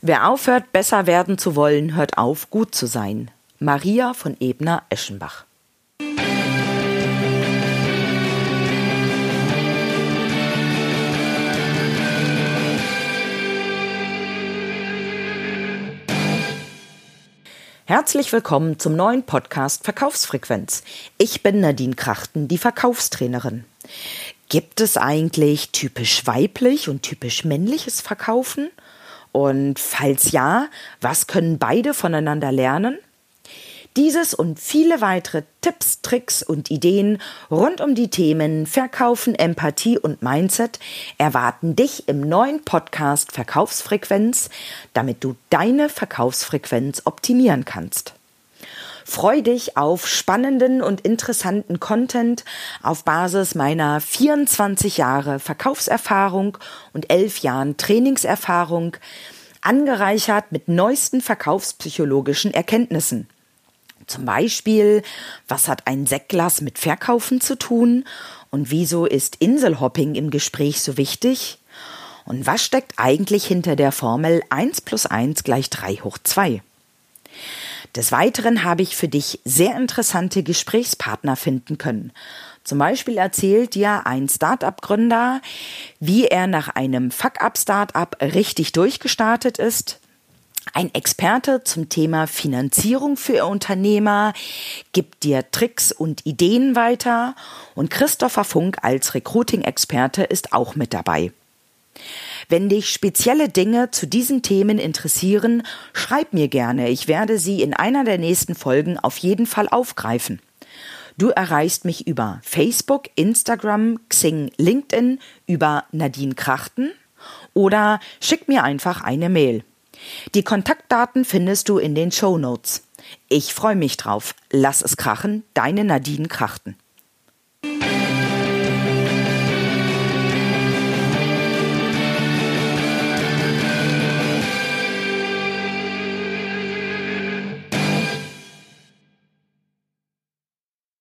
Wer aufhört, besser werden zu wollen, hört auf, gut zu sein. Maria von Ebner-Eschenbach. Herzlich willkommen zum neuen Podcast Verkaufsfrequenz. Ich bin Nadine Krachten, die Verkaufstrainerin. Gibt es eigentlich typisch weiblich und typisch männliches Verkaufen? Und falls ja, was können beide voneinander lernen? Dieses und viele weitere Tipps, Tricks und Ideen rund um die Themen Verkaufen, Empathie und Mindset erwarten dich im neuen Podcast Verkaufsfrequenz, damit du deine Verkaufsfrequenz optimieren kannst. Freu dich auf spannenden und interessanten Content auf Basis meiner 24 Jahre Verkaufserfahrung und 11 Jahren Trainingserfahrung, angereichert mit neuesten verkaufspsychologischen Erkenntnissen. Zum Beispiel, was hat ein Sektglas mit Verkaufen zu tun? Und wieso ist Inselhopping im Gespräch so wichtig? Und was steckt eigentlich hinter der Formel 1 plus 1 gleich 3 hoch 2? Des Weiteren habe ich für dich sehr interessante Gesprächspartner finden können. Zum Beispiel erzählt dir ein Start-up-Gründer, wie er nach einem Fuck-up-Start-up richtig durchgestartet ist. Ein Experte zum Thema Finanzierung für Unternehmer gibt dir Tricks und Ideen weiter und Christopher Funk als Recruiting-Experte ist auch mit dabei. Wenn dich spezielle Dinge zu diesen Themen interessieren, schreib mir gerne. Ich werde sie in einer der nächsten Folgen auf jeden Fall aufgreifen. Du erreichst mich über Facebook, Instagram, Xing, LinkedIn, über Nadine Krachten oder schick mir einfach eine Mail. Die Kontaktdaten findest du in den Show Notes. Ich freue mich drauf. Lass es krachen, deine Nadine Krachten.